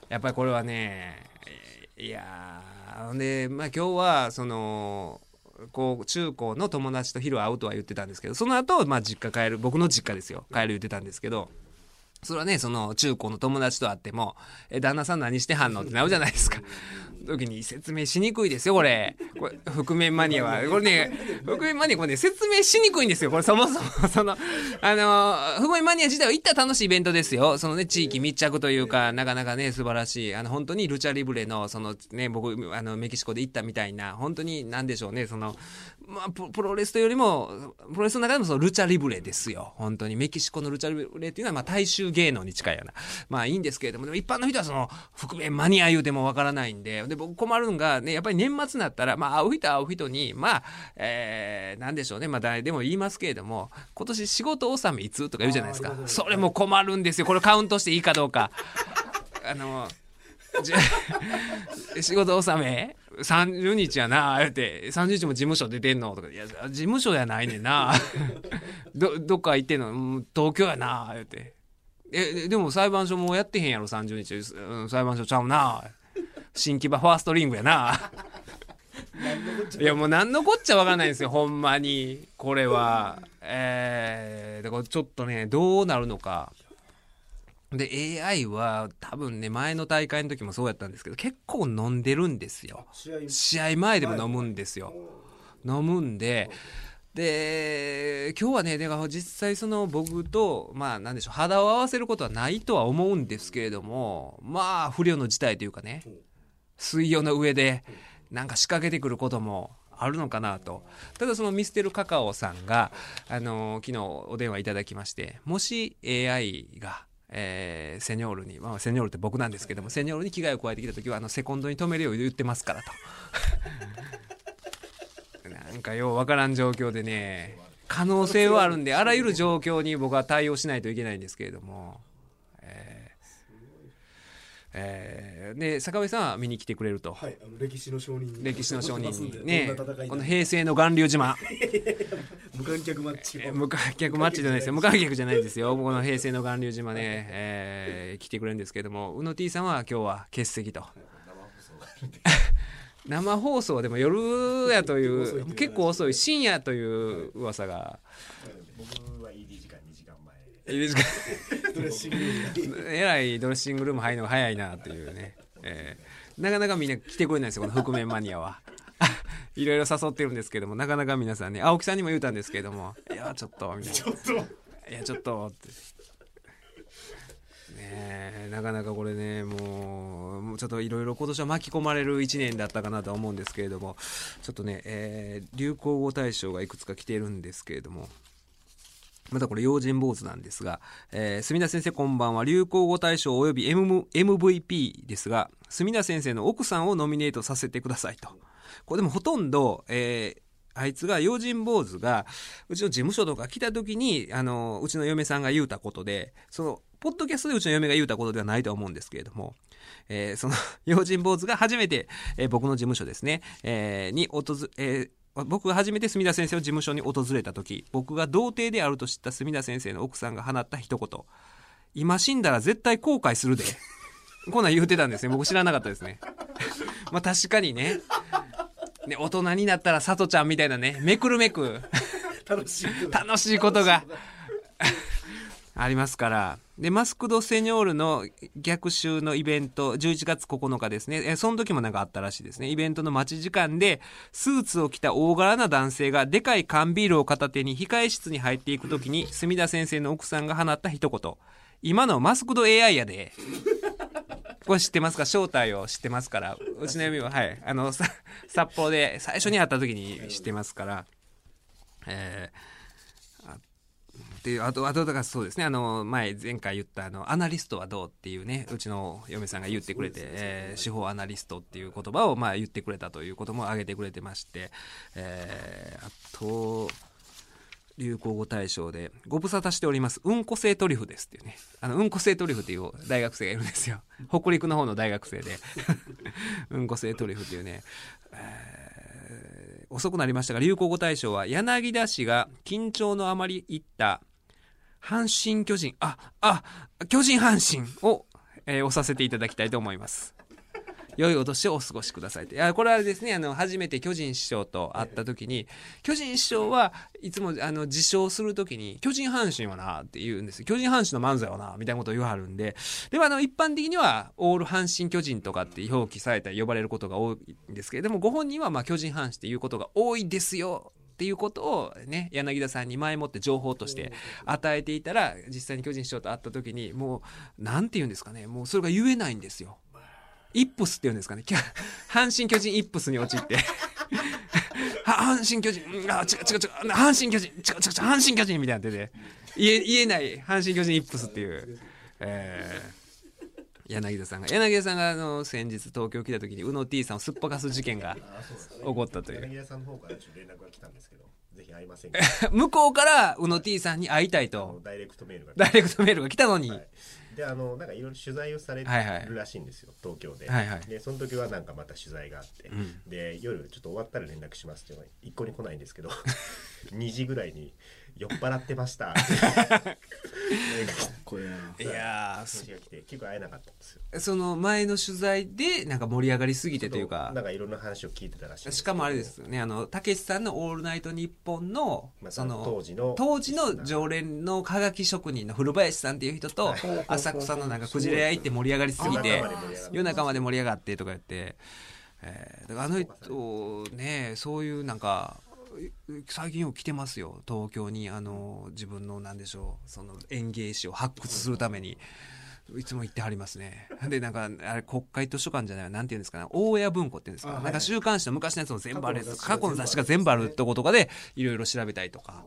やっぱりこれはね、いやー、ほんで、まあ今日は、その、こう中高の友達と昼会うとは言ってたんですけどその後、まあ実家帰る僕の実家ですよ帰る言ってたんですけどそれはね、その中高の友達と会っても、え、旦那さん何してはんの？ってなるじゃないですか。時に説明しにくいですよ、これ。これ、覆面マニアは。これね、覆面マニア、これね、説明しにくいんですよ。これそもそも、その、あの、覆面マニア自体は行った楽しいイベントですよ。そのね、地域密着というか、なかなかね、素晴らしい。あの、本当にルチャリブレの、そのね、僕、あの、メキシコで行ったみたいな、本当に、なんでしょうね、その、まあ、プロレスというよりも、プロレスの中でもそのルチャリブレですよ。本当に。メキシコのルチャリブレっていうのは、まあ、大衆芸能に近いような。まあ、いいんですけれども、でも一般の人はその、覆面マニア言うてもわからないんで、で、僕困るのが、ね、やっぱり年末になったら、まあ、会う人会う人に、まあ、えー、なんでしょうね、まあ、誰でも言いますけれども、今年仕事納めいつとか言うじゃないですか。それも困るんですよ。これカウントしていいかどうか。あの、じ 仕事納め？30日やな、あえて、30日も事務所出てんの？とか、いや、事務所やないねんな。ど、どっか行ってんの？東京やな、言うて。え、でも裁判所もうやってへんやろ、30日。うん、裁判所ちゃうな。新木場ファーストリングやな。いや、もう何のこっちゃわからないんですよ、ほんまに。これは。えー、だからちょっとね、どうなるのか。で、AI は多分ね、前の大会の時もそうやったんですけど、結構飲んでるんですよ。試合前でも飲むんですよ。飲むんで、で、今日はね、だから実際その僕と、まあなんでしょう、肌を合わせることはないとは思うんですけれども、まあ不良の事態というかね、水曜の上でなんか仕掛けてくることもあるのかなと。ただそのミステルカカオさんが、あの、昨日お電話いただきまして、もし AI が、えー、セニョールに、まあ、セニョールって僕なんですけども、セニョールに危害を加えてきた時は、あの、セコンドに止めるよう言ってますからと。なんかようわからん状況でね、可能性はあるんで、あらゆる状況に僕は対応しないといけないんですけれども、えー、で、坂上さんは見に来てくれると。はい、あの歴史の証人に。歴史の証人に。ね、この平成の巌流島。無観客マッチ、無観客マッチじゃないですよ。無観客じゃないですよ。この平成の巌流島ね、えー、来てくれるんですけれども、宇野 T さんは今日は欠席と。生放送でも夜やという結構遅い深夜という噂が僕は ED 時間2時間前 ED 時間えらいドレッシングルーム入るのが早いなっていうね、えー、なかなかみんな来てくれないですよこの覆面マニアは。いろいろ誘ってるんですけどもなかなか皆さんね青木さんにも言うたんですけどもいやちょっとみたいな。ちょっと。いやちょっとって。ねなかなかこれねもうもうちょっといろいろ今年は巻き込まれる1年だったかなとは思うんですけれどもちょっとね、えー、流行語大賞がいくつか来ているんですけれどもまたこれ、用心坊主なんですが、えー、墨田先生こんばんは。流行語大賞及び M MVP ですが、墨田先生の奥さんをノミネートさせてくださいと。これでもほとんど、えー、あいつが、用心坊主が、うちの事務所とか来た時に、あの、うちの嫁さんが言うたことで、その、ポッドキャストでうちの嫁が言うたことではないと思うんですけれども、えー、その、用心坊主が初めて、えー、僕の事務所ですね、えー、に訪れ、えー僕が初めて墨田先生の事務所に訪れた時僕が童貞であると知った墨田先生の奥さんが放った一言「今死んだら絶対後悔するで」こんなん言うてたんですね。僕知らなかったですね。まあ確かにね。ね大人になったらさとちゃんみたいなね。めくるめく。楽しい楽しいことがありますから。で、マスクドセニョールの逆襲のイベント、11月9日ですね。え、その時もなんかあったらしいですね。イベントの待ち時間で、スーツを着た大柄な男性が、でかい缶ビールを片手に控え室に入っていく時に、墨田先生の奥さんが放った一言。今のマスクド AI やで。これ知ってますか？正体を知ってますから。うちの読みは、はい。あの、札幌で最初に会った時に知ってますから。えーっていうあとあとだからそうですね。あの前前回言ったあのアナリストはどうっていうねうちの嫁さんが言ってくれて、えー、司法アナリストっていう言葉をまあ言ってくれたということも挙げてくれてまして、えー、あと流行語大賞でご無沙汰しておりますうんこ性トリュフですっていうね。あのうんこ性トリュフっていう大学生がいるんですよ。北陸の方の大学生で。うんこ性トリュフっていうね、えー遅くなりましたが流行語大賞は柳田氏が緊張のあまり言った阪神巨人、あ、あ、巨人阪神を、えー、押させていただきたいと思います。良いお年をお過ごしくださいって。いやこれはですねあの初めて巨人師匠と会った時に巨人師匠はいつもあの自称する時に巨人阪神はなって言うんです巨人阪神の漫才はなみたいなことを言わはるんで。でもあの一般的にはオール阪神巨人とかって表記されたり呼ばれることが多いんですけれどもご本人はまあ巨人阪神っていうことが多いですよ。っていうことをね柳田さんに前もって情報として与えていたら実際に巨人師匠と会った時にもうなんて言うんですかね。もうそれが言えないんですよ。イップスって言うんですかね。阪神巨人イップスに陥って。は 阪神巨人うんあ違う違う違う。阪神巨人違う違う違う阪神巨人みたいになってて言え言えない阪神巨人イップスっていう、えー柳田さんが柳田さんがあの先日東京来た時に宇野 T さんをすっぱかす事件が起こったという。柳田さんの方からちょっと連絡が来たんですけどぜひ会いませんか？向こうから宇野 T さんに会いたいと。ダイレクトメールがダイレクトメールが来たのに、はい。であのなんかいろいろ取材をされはいはいるらしいんですよ、東京で、はいはい。でその時はなんかまた取材があって、うん。で夜ちょっと終わったら連絡しますっていうのが一向に来ないんですけど 2時ぐらいに酔っ払ってました。いやー話が来て結構会えなかったんですよ。その前の取材でなんか盛り上がりすぎてというかなんかいろんな話を聞いてたらしいしかもあれですよねあのたけしさんの「オールナイトニッポンの」またその当時の当時の常連のはがき職人の古林さんっていう人と浅草のなんかクジラ屋行って盛り上がりすぎて夜中まで盛り上がってとか言って、えーだからあの人ねそういうなんか最近よく来てますよ東京にあの自分のなんでしょうその演芸史を発掘するために。いつも行ってはりますね。で、なんか、あれ、国会図書館じゃないなんていうんですかね、大谷文庫っていうんですか、なんか週刊誌の昔のやつも全部あれです。過過去の雑誌が全部あるってことかで、いろいろ調べたりとか。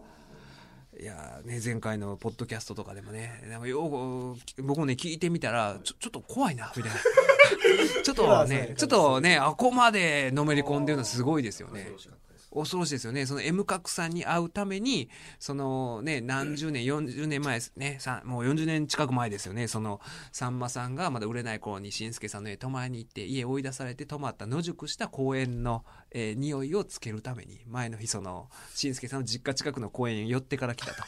いやーね、前回のポッドキャストとかでもね、なんかよく、僕もね、聞いてみたら、ちょ、ちょっと怖いな、みたいな。ちょっとね、ちょっとね、あこまでのめり込んでるのすごいですよね。恐ろしいですよね。その M 角さんに会うために、そのね、何十年、40年前ですね、もう40年近く前ですよね、その、さんまさんがまだ売れない頃に、しんすけさんの家泊まりに行って、家追い出されて泊まった野宿した公園の、えー匂いをつけるために、前の日、その、しんすけさんの実家近くの公園に寄ってから来たと。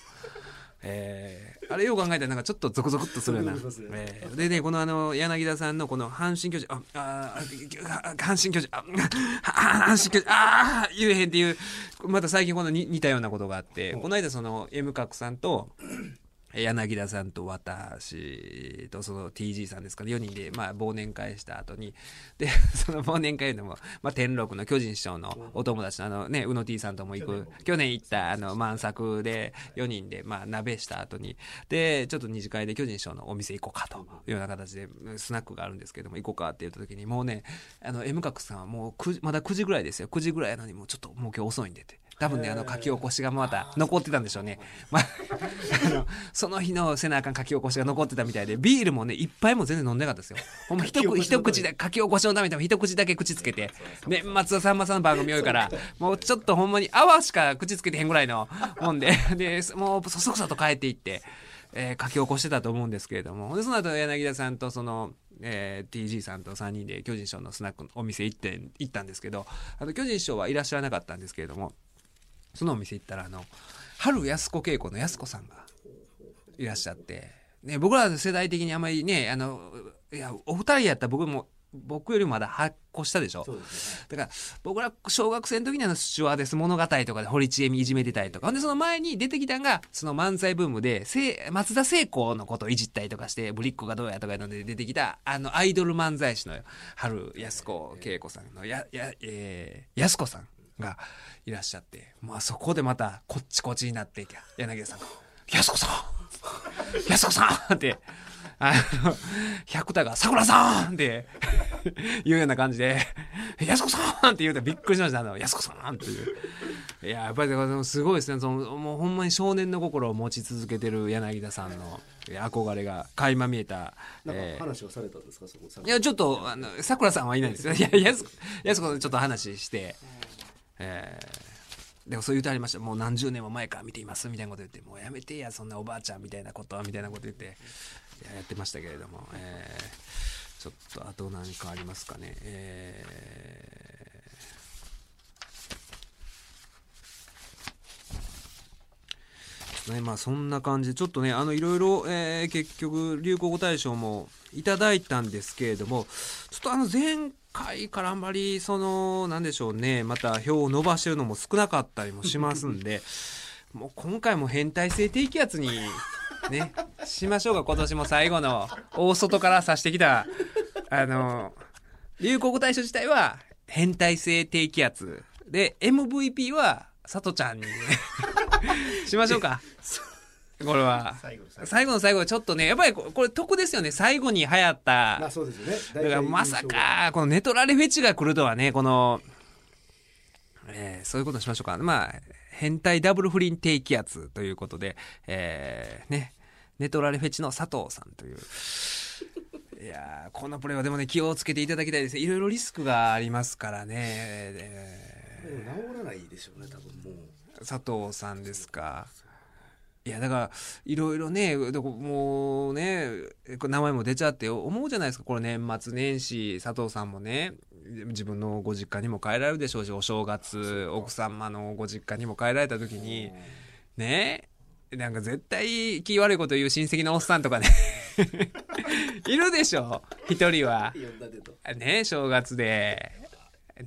えーあれよう考えたらなんかちょっっとゾクゾクっとするような、えーでねこのあの柳田さんのこの阪神巨人あああ阪神巨人ああ阪神巨人ああ言えへんっていうまた最近このに似たようなことがあってこの間その M 角さんと柳田さんと私とその TG さんですかね。4人でまあ忘年会した後に。で その忘年会でも、まあ、天禄の巨人師匠のお友達のあのね宇野 T さんとも行く。去年行ったあの満作で4人でまあ鍋した後に。でちょっと二次会で巨人師匠のお店行こうかと。いうような形でスナックがあるんですけども行こうかって言った時にもうねあの M 角さんはもう9時まだ9時ぐらいですよ。9時ぐらいなのにもうちょっともう今日遅いんでって多分ねあの書き起こしがまた残ってたんでしょうね、まあ、あのその日のせなあかん書き起こしが残ってたみたいでビールもね一杯も全然飲んでなかったですよ。ほんま一口一口で書き起こしのために一口だけ口つけて年末はさんまさんの番組多いからもうちょっとほんまに泡しか口つけてへんぐらいの もんででもうそそくさと帰っていって。えー書き起こしてたと思うんですけれども。でその後柳田さんとその、えー TG さんと3人で巨人師匠のスナックのお店行って行ったんですけどあの巨人師匠はいらっしゃらなかったんですけれどもそのお店行ったらあの春安子稽古の安子さんがいらっしゃって、ね、僕らの世代的にあまりねあのいやお二人やったら僕も僕よりもまだ8個下でしょ。そうですね。だから僕ら小学生の時にあのスチュワーデス物語とかで堀ちえみいじめてたりとか。ほんでその前に出てきたんがその漫才ブームでせ松田聖子のことをいじったりとかしてぶりっ子がどうやとかいうので出てきたあのアイドル漫才師の春安子恵子さんのやや、えー、安子さんがいらっしゃってまあそこでまたこっちこっちになっていきゃ柳田さんが「安子さん安子さん!」って。あの、百田が、桜さんっていうような感じで、安子さんって言うたらびっくりしました。あの、安子さんっていう。いや、やっぱりすごいですね。その、もうほんまに少年の心を持ち続けてる柳田さんの憧れが垣間見えた。なんえーか話はされたんですか？そこさいや、ちょっと、あの、桜さんはいないですよ。いや、安子、安子とちょっと話して、えー。でもそう言うてありました。もう何十年も前から見ていますみたいなこと言って、もうやめてや、そんなおばあちゃんみたいなことは、みたいなこと言って、ややってましたけれども、えー。ちょっとあと何かありますかね。えー。ね、まあそんな感じでちょっとねあのいろいろ、えー結局流行語大賞もいただいたんですけれどもちょっとあの前若いからあんまりそのなんでしょうね。また票を伸ばしてるのも少なかったりもしますんで。もう今回も変態性低気圧にねしましょうか。今年も最後の大外から指してきたあの流行語大賞自体は変態性低気圧で MVP はさとちゃんに しましょうか。これは。最後の最後。の最後ちょっとねやっぱりここれ得ですよね。最後に流行った。まあそうですよね。だからまさかこのネトラレフェチが来るとはねこの、えーそういうことにしましょうか。まあ変態ダブル不倫低気圧ということで、えーね。ネトラレフェチの佐藤さんという。いやーこのプレーはでもね気をつけていただきたいです。ねいろいろリスクがありますからね、えもう治らないでしょうね多分もう。ー佐藤さんですかいやだからいろいろねもうね名前も出ちゃって思うじゃないですか。これ年末年始佐藤さんもね自分のご実家にも帰られるでしょうしお正月奥様のご実家にも帰られた時にねなんか絶対気悪いこと言う親戚のおっさんとかね いるでしょ一人は。ね正月で。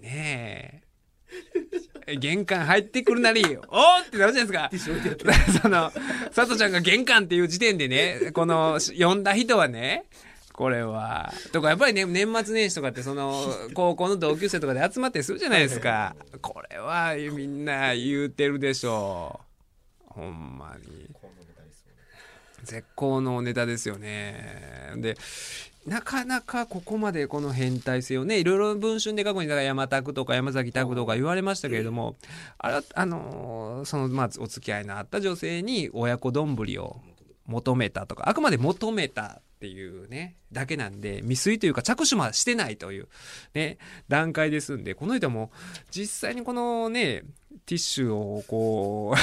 ねえ玄関入ってくるなり「おーってなるじゃないですか。その佐藤ちゃんが玄関っていう時点でねこの呼んだ人はねこれはとかやっぱりね年末年始とかってその高校の同級生とかで集まってするじゃないですか。これはみんな言うてるでしょう。ほんまに。絶好のネタですよね。でなかなかここまでこの変態性をねいろいろ文春で過去にだから山拓とか山崎拓とか言われましたけれどもあれはあのそのまあお付き合いのあった女性に親子丼を求めたとかあくまで求めたっていうねだけなんで未遂というか着手もしてないというね段階ですんでこの人も実際にこのねティッシュをこ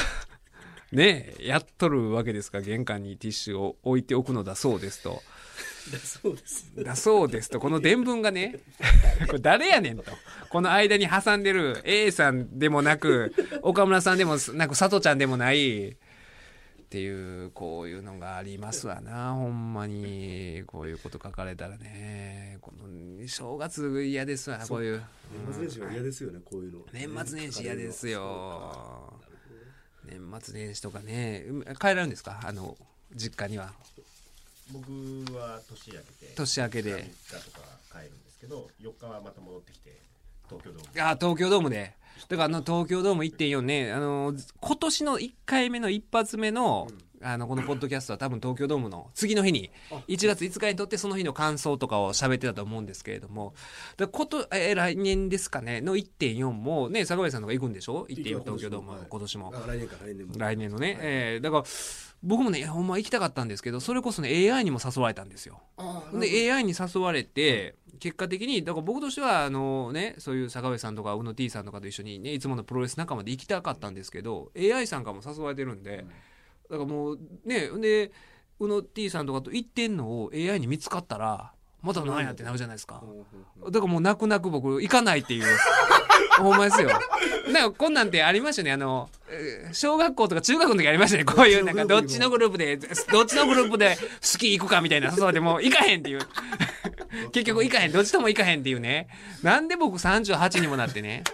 う ねやっとるわけですから玄関にティッシュを置いておくのだそうですと。だそうです。だそうですとこの伝聞がね これ誰やねんと。この間に挟んでる A さんでもなく岡村さんでもなく佐藤ちゃんでもないっていうこういうのがありますわな。ほんまに。こういうこと書かれたらね。この正月嫌ですわこういう。年末年始は嫌ですよねこういうの。年末年始嫌ですよ。年末年始とか。ねうん帰られるんですか？あの実家には僕は年明けて年明けで。3日とか帰るんですけど4日はまた戻ってきて東京ドーム。あ東京ドームでだからあの東京ドーム1.4ねあの今年の1回目の一発目の,、あのこのポッドキャストは多分東京ドームの次の日にあ。1月5日にとってその日の感想とかを喋ってたと思うんですけれどもだことえ来年ですかねの1.4もね坂上さんとか行くんでしょ？1.4行きます東京ドーム、はい今年も。あ来年のね、えーだから僕もねほんま行きたかったんですけどそれこそね AI にも誘われたんですよ。で AI に誘われて、結果的にだから僕としてはあの、ね、そういう坂上さんとか宇野 T さんとかと一緒に、ね、いつものプロレス仲間で行きたかったんですけど AI さんからも誘われてるんで、だからもうねで宇野 T さんとかと行ってんのを AI に見つかったらまた何やってなるじゃないですか。だからもう泣く泣く僕行かないっていう ほんまですよ。なんかこんなんてありましたね。あのえー小学校とか中学の時ありましたね。こういうなんかどっちのグループでどっちのグループでスキー行くかみたいな誘われても行かへんっていう。結局行かへん。どっちとも行かへんっていうね。なんで僕38にもなってね。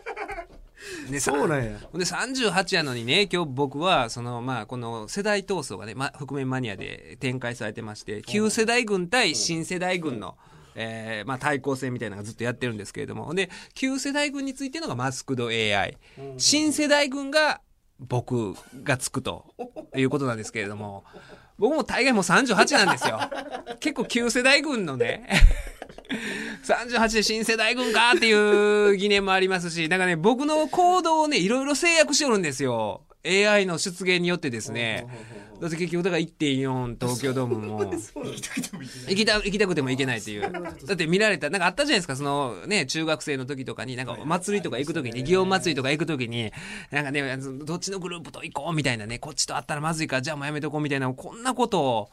ねそうなんや。で38やのにね今日僕はそのまあこの世代闘争がね、ま、覆面マニアで展開されてまして旧世代軍対新世代軍の、えーまあ、対抗戦みたいなのがずっとやってるんですけれども。で旧世代軍についてのがマスクド AI 新世代軍が僕がつくということなんですけれども。僕も大概もう38なんですよ。結構旧世代軍のね。38で新世代軍かっていう疑念もありますし、なんかね、僕の行動をね、いろいろ制約しておるんですよ。AI の出現によってですね。だって結局、だから1.4東京ドームも。行きた行きたくても行けないっていう。だって見られた、なんかあったじゃないですか、そのね、中学生の時とかに、なんか祭りとか行く時に、祇園祭りとか行く時に、なんかね、どっちのグループと行こうみたいなね、こっちと会ったらまずいから、じゃあもうやめとこうみたいな、こんなことを、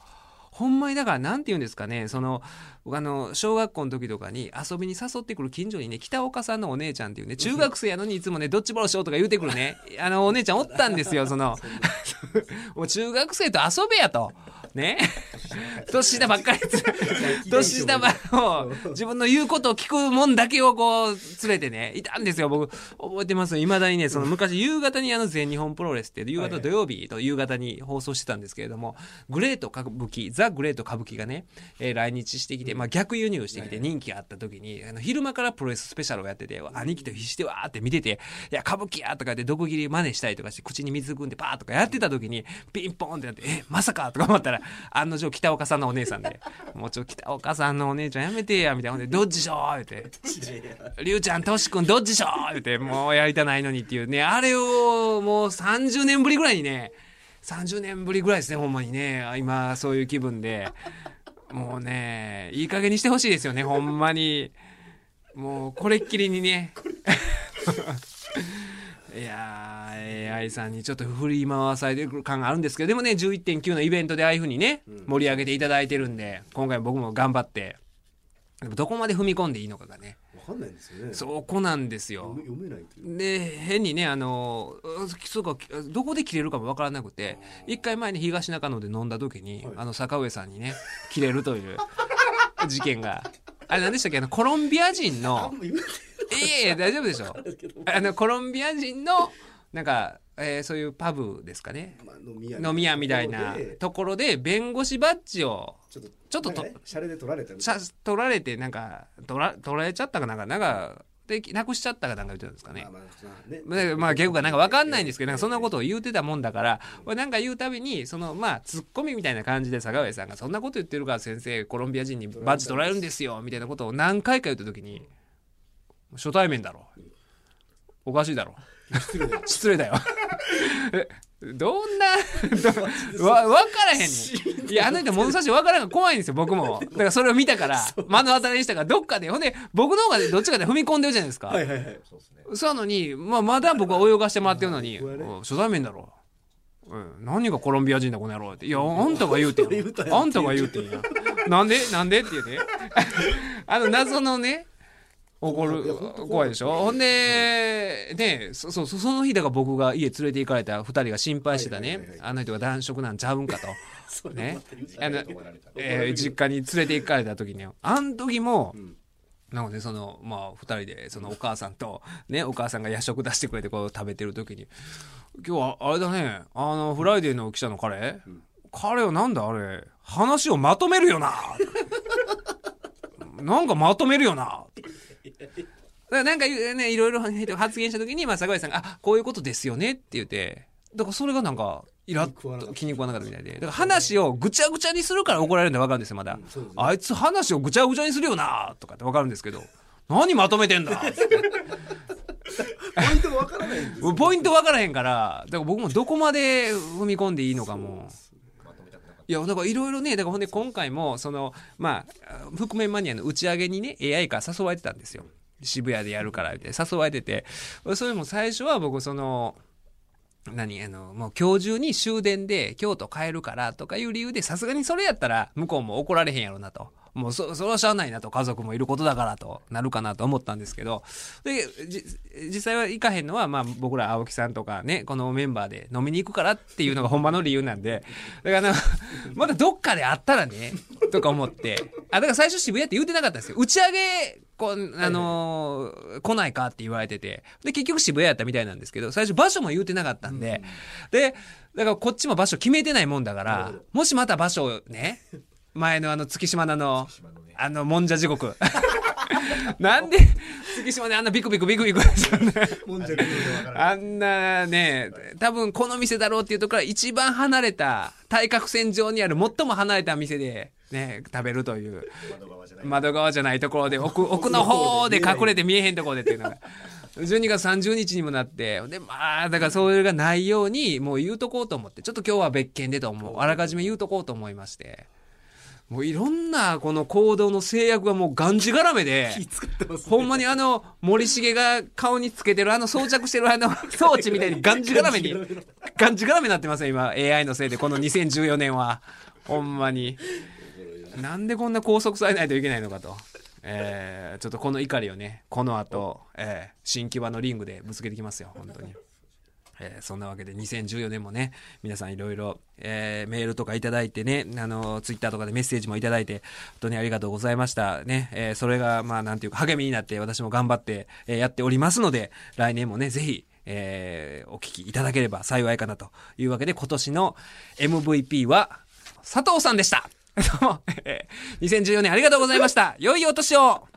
ほんまにだからなんて言うんですかねその僕あの小学校の時とかに遊びに誘ってくる近所にね北岡さんのお姉ちゃんっていうね中学生やのにいつもねドッジボールしようとか言うてくるねあのお姉ちゃんおったんですよその。もう中学生と遊べやとね 年下ばっかり年下 ばを自分の言うことを聞くもんだけをこう連れてねいたんですよ僕覚えてます？いまだにねその昔夕方にあの全日本プロレスって夕方土曜日と夕方に放送してたんですけれどもグレート歌舞伎ザ・グレート歌舞伎がね、えー来日してきて、まあ、逆輸入してきて人気があった時にあの昼間からプロレススペシャルをやってて兄貴と必死でわーって見てて「いや歌舞伎や!」とかって毒切り真似したりとかして口に水汲んでパーとかやってた時にピンポンってなって「えまさか!」とか思ったら案の定北岡さんのお姉さんで「もうちょ北岡さんのお姉ちゃんやめてや」みたいな。ほんで「どっちでしょ?」言って「りゅうちゃんとしくんどっちでしょ?」言って「もうやりたないのに」っていうね。あれをもう30年ぶりぐらいにね。30年ぶりぐらいですねほんまにね。今そういう気分で。もうねいい加減にしてほしいですよねほんまに。もうこれっきりにね。いやー AI さんにちょっと振り回されてる感があるんですけどでもね11.9のイベントでああいうふうにね盛り上げていただいてるんで今回僕も頑張ってでもどこまで踏み込んでいいのかがね。わかんないんですよね。そこなんですよ。読めないという。で変にねあのそうかどこで切れるかも分からなくて一回前に東中野で飲んだ時に、はい。あの坂上さんにね 切れるという事件が。あれ何でしたっけ？あのコロンビア人あのい。えいえ大丈夫でしょ。あのコロンビア人のなんか、えーそういうパブですかね。まあ飲み屋飲み屋みたいなでところで弁護士バッジをちょっとちょっととねシャレで取られ取られてなんか取ら取られちゃったかなんかなんかでなくしちゃったかなんか言ってたんですかね。まあまあねまあ、まあ、結構なんか分かんないんですけど、なんかそんなことを言うてたもんだから、俺なんか言うたびに、そのまあ、ツッコミみたいな感じで坂上さんが、そんなこと言ってるから先生、コロンビア人にバッジ取られるんですよ、みたいなことを何回か言ったときに、初対面だろ。おかしいだろ。失礼だよ失礼だよ。え どんな、どわ、分からへんねん。いや、あの人物差し分からんから怖いんですよ、僕も。だからそれを見たから、目の当たりにしたから、どっかで、ほんで、僕の方がどっちかで踏み込んでるじゃないですか。はいはいはいそうですねそうなのに、まあ、まだ僕は泳がしてもらってるのに、初対面だろ。うん、何がコロンビア人だこの野郎って。いや、あんたが言うてんあんたが言うてんや。なんで？なんで？って言うて。あの、謎のね、怒る怖いでしょ？ほんで、ね、そそうそうその日だから僕が家連れて行かれた二人が心配してたね。あの人が男色なんちゃうんかと。ね。えー実家に連れて行かれた時に、あん時も、うん。なのでそのまあ2人でそのお母さんとねお母さんが夜食出してくれてこう食べてる時に「今日はあれだね。あのフライデーの記者の彼、彼はなんだあれ？話をまとめるよな」なんかまとめるよな」なんかねいろいろ発言した時に、まあ、坂井さんが「あこういうことですよね」って言ってだからそれがなんかイラッと気に食わなかった。みたいでだから話をぐちゃぐちゃにするから怒られるんで分かるんですよまだ。あいつ話をぐちゃぐちゃにするよなとかって分かるんですけど何まとめてんだ？って ポイントがわからない ポイント分からへんからだから僕もどこまで踏み込んでいいのかもいやなんかいろいろねだからほんで今回もそのまあ覆面マニアの打ち上げにね AI から誘われてたんですよ。渋谷でやるからみたいな。誘われてて。それも最初は僕その何あのもう今日中に終電で京都帰るからとかいう理由でさすがにそれやったら向こうも怒られへんやろなと。もうそそれはしゃあないなと。家族もいることだからとなるかなと思ったんですけど。でじ実際は行かへんのは、まあ、僕ら青木さんとかねこのメンバーで飲みに行くからっていうのがほんまの理由なんで。だからまだどっかで会ったらねとか思って。あだから最初渋谷って言うてなかったんですよ。打ち上げこうあのー来ないかって言われてて。で結局渋谷やったみたいなんですけど最初場所も言うてなかったんで、でだからこっちも場所決めてないもんだからもしまた場所をね前のあの月島のあのね。あのもんじゃ地獄。なんで月島であんなビクビクビクビクあんなね多分この店だろうっていうところから一番離れた対角線上にある最も離れた店でね食べるという。窓側じゃない。窓側じゃないところで奥奥の方で隠れて見えへんところでっていうのが。12月30日にもなって。でまあだからそれがないようにもう言うとこうと思って。ちょっと今日は別件でと思う。あらかじめ言うとこうと思いましてもういろんなこの行動の制約がもうがんじがらめでほんまにあの森重が顔につけてるあの装着してるあの 装置みたいにがんじがらめにがんじがらめになってますよ今 AI のせいでこの2014年は。ほんまに。なんでこんな拘束されないといけないのかと、えーちょっとこの怒りをねこの後、えー新木場のリングでぶつけてきますよ本当にえーそんなわけで2014年もね、皆さんいろいろ、えーメールとかいただいてね、あの、ツイッターとかでメッセージもいただいて、本当にありがとうございました。ね、えーそれが、まあ、なんていうか、励みになって、私も頑張って、えーやっておりますので、来年もね、ぜひ、えーお聞きいただければ幸いかなというわけで、今年の MVP は、佐藤さんでした。どうも、2014年ありがとうございました。良いお年を